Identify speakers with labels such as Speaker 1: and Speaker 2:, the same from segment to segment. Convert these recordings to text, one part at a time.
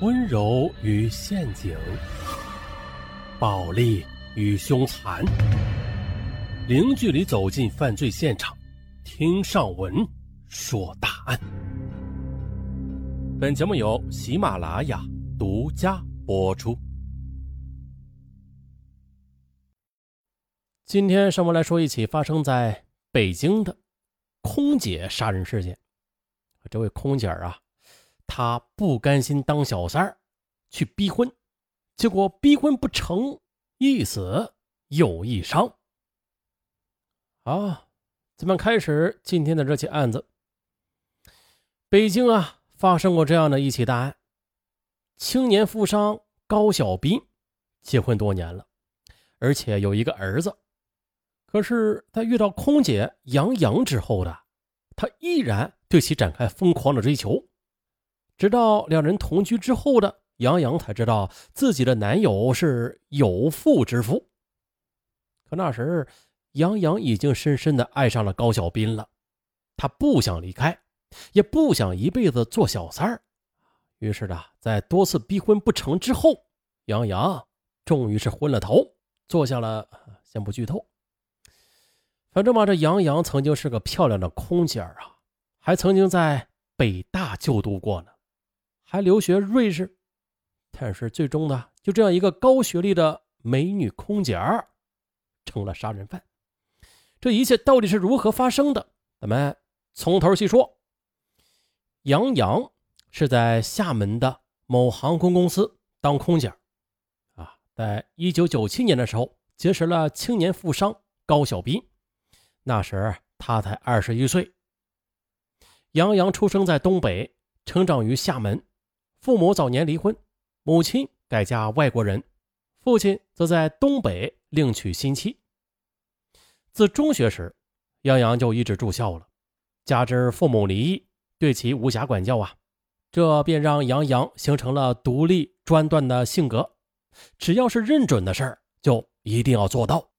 Speaker 1: 温柔与陷阱，暴力与凶残，零距离走进犯罪现场，听上文说大案。本节目由喜马拉雅独家播出。今天上文来说一起发生在北京的空姐杀人事件。这位空姐啊。他不甘心当小三儿，去逼婚，结果逼婚不成，一死又一伤。好，咱们开始今天的这起案子。北京啊，发生过这样的一起大案：青年富商高小斌结婚多年了，而且有一个儿子，可是他遇到空姐杨洋之后的，他依然对其展开疯狂的追求。直到两人同居之后的杨洋才知道自己的男友是有妇之夫。可那时，杨洋已经深深的爱上了高小斌了，他不想离开，也不想一辈子做小三儿。于是呢，在多次逼婚不成之后，杨洋终于是昏了头，做下了……先不剧透。反正嘛，这杨洋曾经是个漂亮的空姐啊，还曾经在北大就读过呢。还留学瑞士，但是最终呢，就这样一个高学历的美女空姐儿成了杀人犯。这一切到底是如何发生的？咱们从头细说。杨洋是在厦门的某航空公司当空姐啊，在一九九七年的时候结识了青年富商高小斌，那时他才二十一岁。杨洋出生在东北，成长于厦门。父母早年离婚，母亲改嫁外国人，父亲则在东北另娶新妻。自中学时，杨洋就一直住校了，加之父母离异，对其无暇管教啊，这便让杨洋形成了独立专断的性格，只要是认准的事儿，就一定要做到。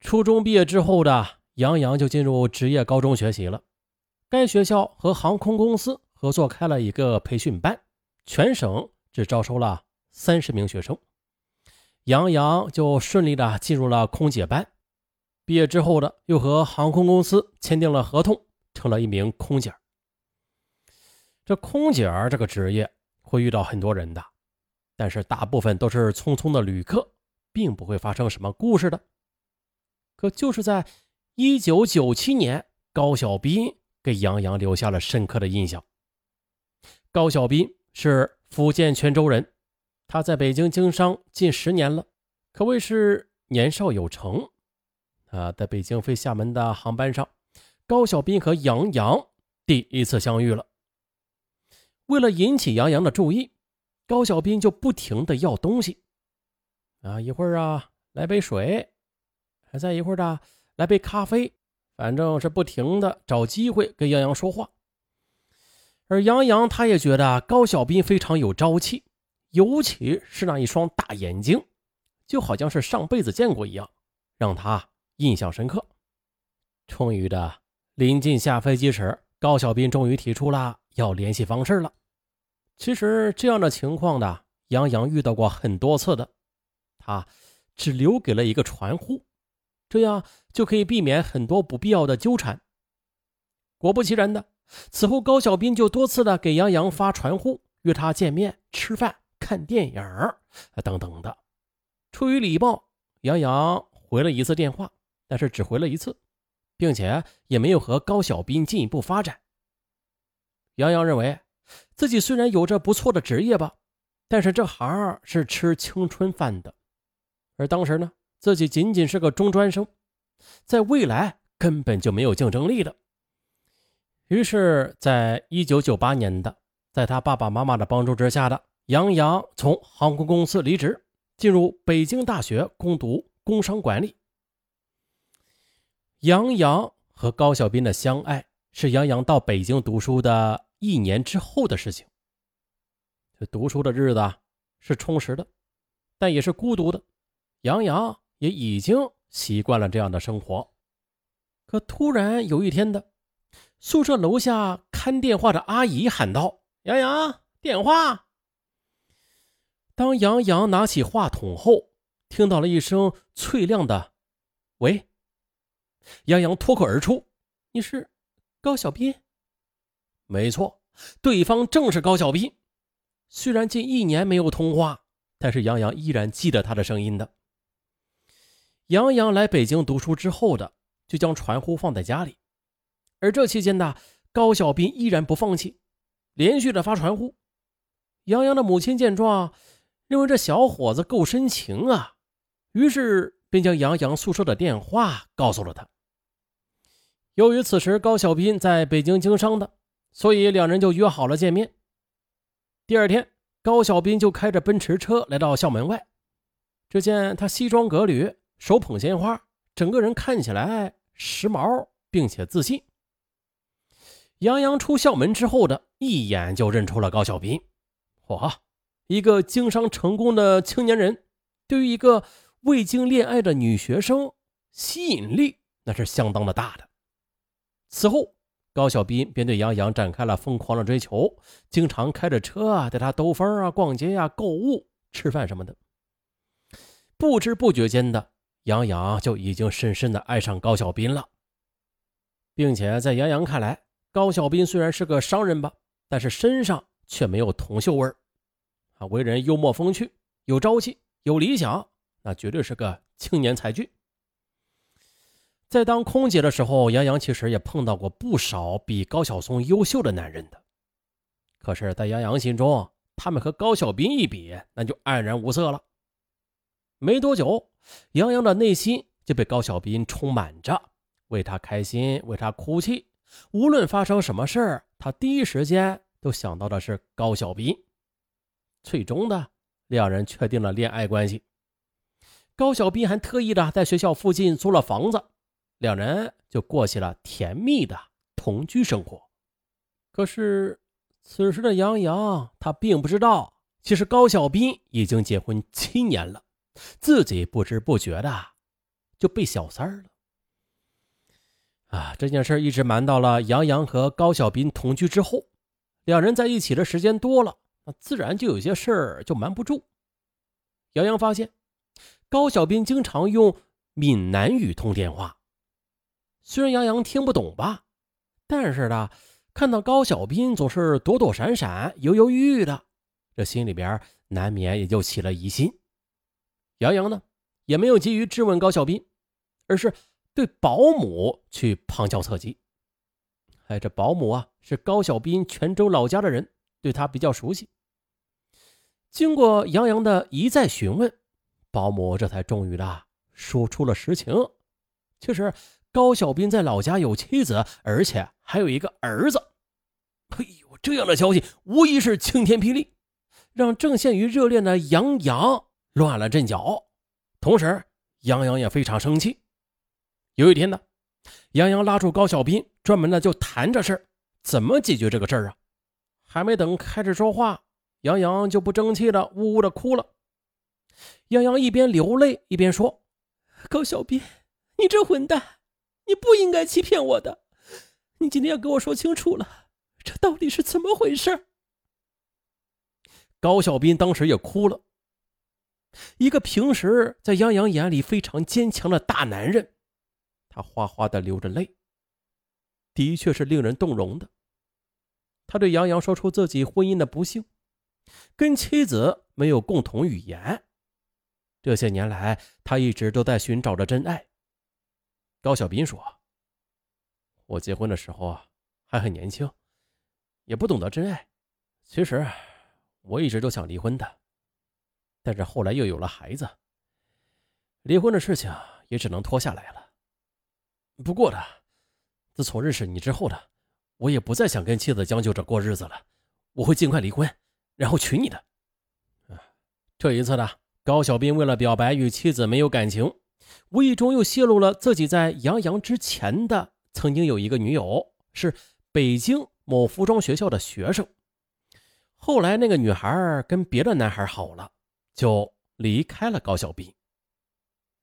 Speaker 1: 初中毕业之后的杨洋就进入职业高中学习了，该学校和航空公司。合作开了一个培训班，全省只招收了三十名学生，杨洋就顺利的进入了空姐班。毕业之后呢，又和航空公司签订了合同，成了一名空姐。这空姐这个职业会遇到很多人的，但是大部分都是匆匆的旅客，并不会发生什么故事的。可就是在一九九七年，高小斌给杨洋留下了深刻的印象。高小斌是福建泉州人，他在北京经商近十年了，可谓是年少有成。啊，在北京飞厦门的航班上，高小斌和杨洋第一次相遇了。为了引起杨洋的注意，高小斌就不停的要东西。啊，一会儿啊来杯水，还在一会儿的来杯咖啡，反正是不停的找机会跟杨洋说话。而杨洋他也觉得高小斌非常有朝气，尤其是那一双大眼睛，就好像是上辈子见过一样，让他印象深刻。终于的，临近下飞机时，高小斌终于提出了要联系方式了。其实这样的情况的，杨洋遇到过很多次的，他只留给了一个传呼，这样就可以避免很多不必要的纠缠。果不其然的。此后，高小斌就多次的给杨洋发传呼，约他见面、吃饭、看电影等等的。出于礼貌，杨洋回了一次电话，但是只回了一次，并且也没有和高小斌进一步发展。杨洋认为，自己虽然有着不错的职业吧，但是这行是吃青春饭的，而当时呢，自己仅仅是个中专生，在未来根本就没有竞争力的。于是，在一九九八年的，在他爸爸妈妈的帮助之下的杨洋从航空公司离职，进入北京大学攻读工商管理。杨洋和高小斌的相爱是杨洋到北京读书的一年之后的事情。这读书的日子是充实的，但也是孤独的。杨洋也已经习惯了这样的生活，可突然有一天的。宿舍楼下看电话的阿姨喊道：“杨洋，电话。当杨洋拿起话筒后，听到了一声脆亮的“喂”，杨洋脱口而出：“你是高小斌？”没错，对方正是高小斌。虽然近一年没有通话，但是杨洋依然记得他的声音的。杨洋来北京读书之后的，就将传呼放在家里，而这期间呢，高小斌依然不放弃，连续的发传呼。杨洋的母亲见状。认为这小伙子够深情啊，于是便将杨洋宿舍的电话告诉了他。由于此时高小斌在北京经商的，所以两人就约好了见面。第二天，高小斌就开着奔驰车来到校门外，只见他西装革履，手捧鲜花，整个人看起来时髦并且自信。杨洋出校门之后的一眼就认出了高小斌，嚯！一个经商成功的青年人，对于一个未经恋爱的女学生，吸引力那是相当的大的。此后，高小斌便对杨洋展开了疯狂的追求，经常开着车啊带她兜风啊、逛街呀、购物、吃饭什么的。不知不觉间的，杨洋就已经深深的爱上高小斌了，并且在杨洋看来，高小斌虽然是个商人吧，但是身上却没有铜锈味儿。啊为人幽默风趣，有朝气，有理想，那绝对是个青年才俊。在当空姐的时候，杨洋其实也碰到过不少比高晓松优秀的男人的。可是，在杨洋心中，他们和高小斌一比，那就黯然无色了。没多久，杨洋的内心就被高小斌充满着，为他开心，为他哭泣。无论发生什么事儿，他第一时间都想到的是高小斌。最终的，两人确定了恋爱关系。高小斌还特意的在学校附近租了房子，两人就过起了甜蜜的同居生活。可是，此时的杨洋他并不知道，其实高小斌已经结婚七年了，自己不知不觉的就被小三了。啊，这件事一直瞒到了杨洋和高小斌同居之后，两人在一起的时间多了。那自然就有些事儿就瞒不住。杨洋发现高小斌经常用闽南语通电话，虽然杨洋听不懂吧，但是呢，看到高小斌总是躲躲闪闪、犹犹豫豫的，这心里边难免也就起了疑心。杨洋呢，也没有急于质问高小斌，而是对保姆去旁敲侧击。哎，这保姆啊，是高小斌泉州老家的人。对他比较熟悉。经过杨洋的一再询问，保姆这才终于的说出了实情。其实高小斌在老家有妻子，而且还有一个儿子。嘿呦，这样的消息无疑是晴天霹雳，让正陷于热恋的杨洋乱了阵脚。同时，杨洋也非常生气。有一天呢，杨洋拉住高小斌，专门的就谈这事儿怎么解决这个事儿啊？还没等开始说话，杨洋就不争气的呜呜的哭了。杨洋一边流泪一边说：“高小斌，你这混蛋，你不应该欺骗我的，你今天要给我说清楚了，这到底是怎么回事？”高小斌当时也哭了。一个平时在杨洋眼里非常坚强的大男人，他哗哗的流着泪，的确是令人动容的。他对杨洋说出自己婚姻的不幸，跟妻子没有共同语言。这些年来，他一直都在寻找着真爱。高小斌说：“我结婚的时候啊，还很年轻，也不懂得真爱。其实，我一直都想离婚的，但是后来又有了孩子，离婚的事情也只能拖下来了。不过的，自从认识你之后的。”我也不再想跟妻子将就着过日子了，我会尽快离婚，然后娶你的。这一次呢，高小斌为了表白与妻子没有感情，无意中又泄露了自己在杨洋之前的曾经有一个女友，是北京某服装学校的学生。后来那个女孩跟别的男孩好了，就离开了高小斌。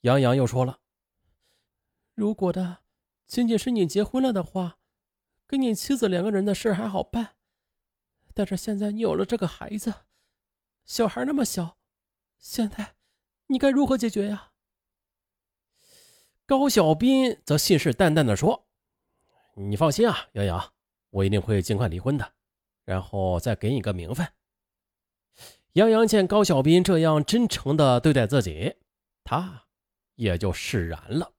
Speaker 1: 杨洋又说了：“如果的仅仅是你结婚了的话。”跟你妻子两个人的事还好办，但是现在你有了这个孩子，小孩那么小，现在你该如何解决呀？高小斌则信誓旦旦地说：“你放心啊，杨洋，我一定会尽快离婚的，然后再给你个名分。”杨洋见高小斌这样真诚地对待自己，他也就释然了。